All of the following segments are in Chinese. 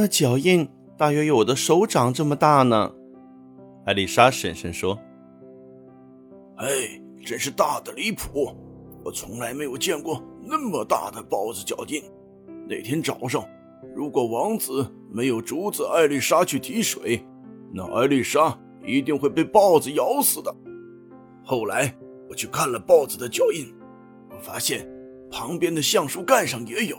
那脚印大约有我的手掌这么大呢。艾丽莎婶婶说：“哎，真是大的离谱！我从来没有见过那么大的豹子脚印。那天早上，如果王子没有阻止艾丽莎去提水，那艾丽莎一定会被豹子咬死的。后来我去看了豹子的脚印，我发现旁边的橡树干上也有。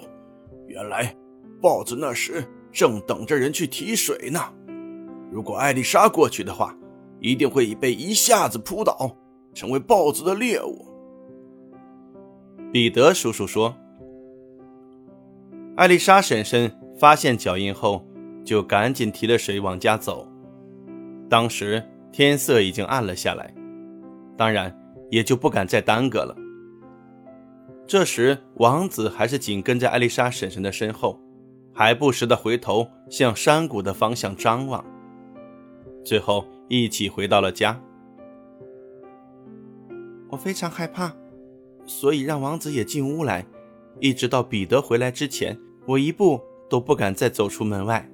原来，豹子那时正等着人去提水呢。如果艾丽莎过去的话，一定会被一下子扑倒，成为豹子的猎物。彼得叔叔说：“艾丽莎婶婶发现脚印后，就赶紧提了水往家走。当时天色已经暗了下来，当然也就不敢再耽搁了。这时，王子还是紧跟在艾丽莎婶婶的身后，还不时地回头向山谷的方向张望。最后。”一起回到了家。我非常害怕，所以让王子也进屋来。一直到彼得回来之前，我一步都不敢再走出门外。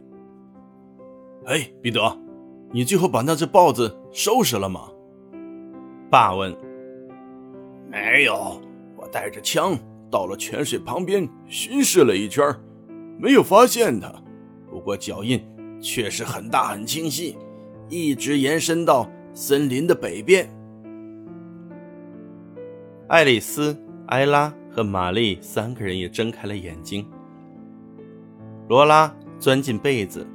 哎，彼得，你最后把那只豹子收拾了吗？爸问。没有，我带着枪到了泉水旁边巡视了一圈，没有发现它。不过脚印确实很大很清晰。一直延伸到森林的北边。爱丽丝、埃拉和玛丽三个人也睁开了眼睛。罗拉钻进被子，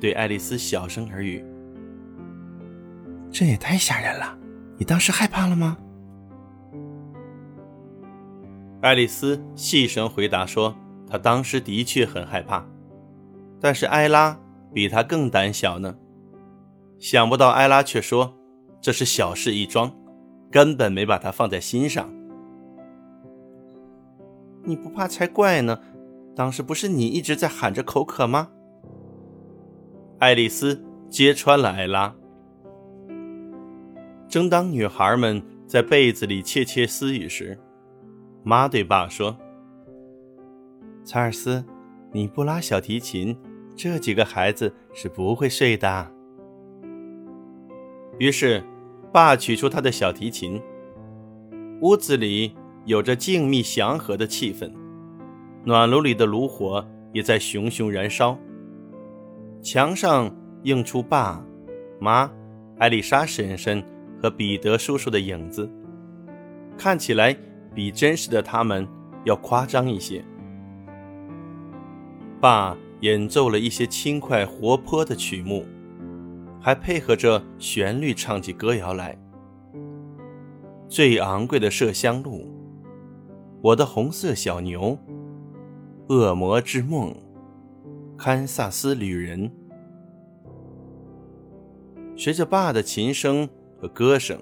对爱丽丝小声耳语：“这也太吓人了！你当时害怕了吗？”爱丽丝细声回答说：“他当时的确很害怕，但是艾拉比他更胆小呢。”想不到艾拉却说：“这是小事一桩，根本没把他放在心上。”你不怕才怪呢！当时不是你一直在喊着口渴吗？爱丽丝揭穿了艾拉。正当女孩们在被子里窃窃私语时，妈对爸说：“查尔斯，你不拉小提琴，这几个孩子是不会睡的。”于是，爸取出他的小提琴。屋子里有着静谧祥和的气氛，暖炉里的炉火也在熊熊燃烧。墙上映出爸、妈、艾丽莎婶婶和彼得叔叔的影子，看起来比真实的他们要夸张一些。爸演奏了一些轻快活泼的曲目。还配合着旋律唱起歌谣来。最昂贵的麝香鹿，我的红色小牛，恶魔之梦，堪萨斯旅人。随着爸的琴声和歌声，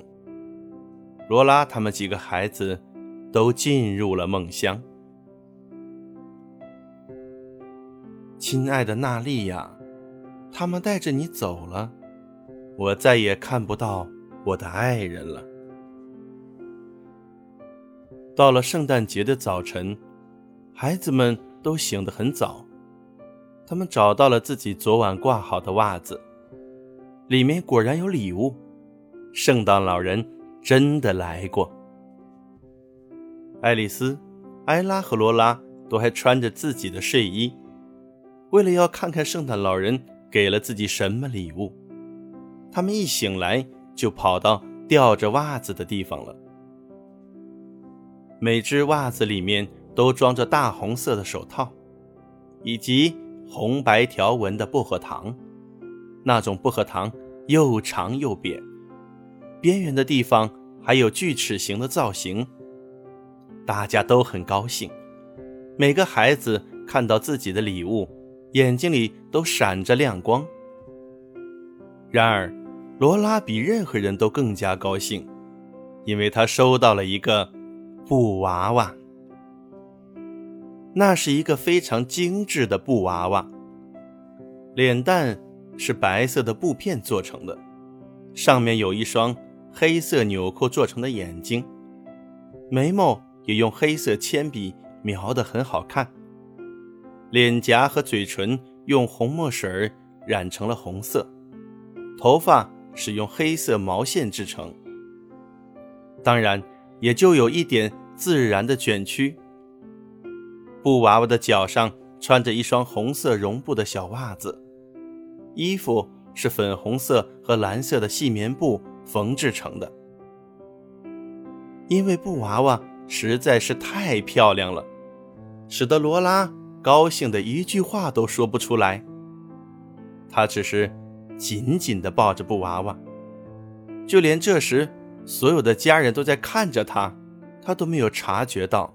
罗拉他们几个孩子都进入了梦乡。亲爱的娜丽亚，他们带着你走了。我再也看不到我的爱人了。到了圣诞节的早晨，孩子们都醒得很早。他们找到了自己昨晚挂好的袜子，里面果然有礼物。圣诞老人真的来过。爱丽丝、埃拉和罗拉都还穿着自己的睡衣，为了要看看圣诞老人给了自己什么礼物。他们一醒来就跑到吊着袜子的地方了。每只袜子里面都装着大红色的手套，以及红白条纹的薄荷糖。那种薄荷糖又长又扁，边缘的地方还有锯齿形的造型。大家都很高兴，每个孩子看到自己的礼物，眼睛里都闪着亮光。然而，罗拉比任何人都更加高兴，因为她收到了一个布娃娃。那是一个非常精致的布娃娃，脸蛋是白色的布片做成的，上面有一双黑色纽扣做成的眼睛，眉毛也用黑色铅笔描得很好看，脸颊和嘴唇用红墨水染成了红色，头发是用黑色毛线制成，当然也就有一点自然的卷曲。布娃娃的脚上穿着一双红色绒布的小袜子，衣服是粉红色和蓝色的细棉布缝制成的。因为布娃娃实在是太漂亮了，使得罗拉高兴的一句话都说不出来。他只是紧紧地抱着布娃娃，就连这时所有的家人都在看着他，他都没有察觉到。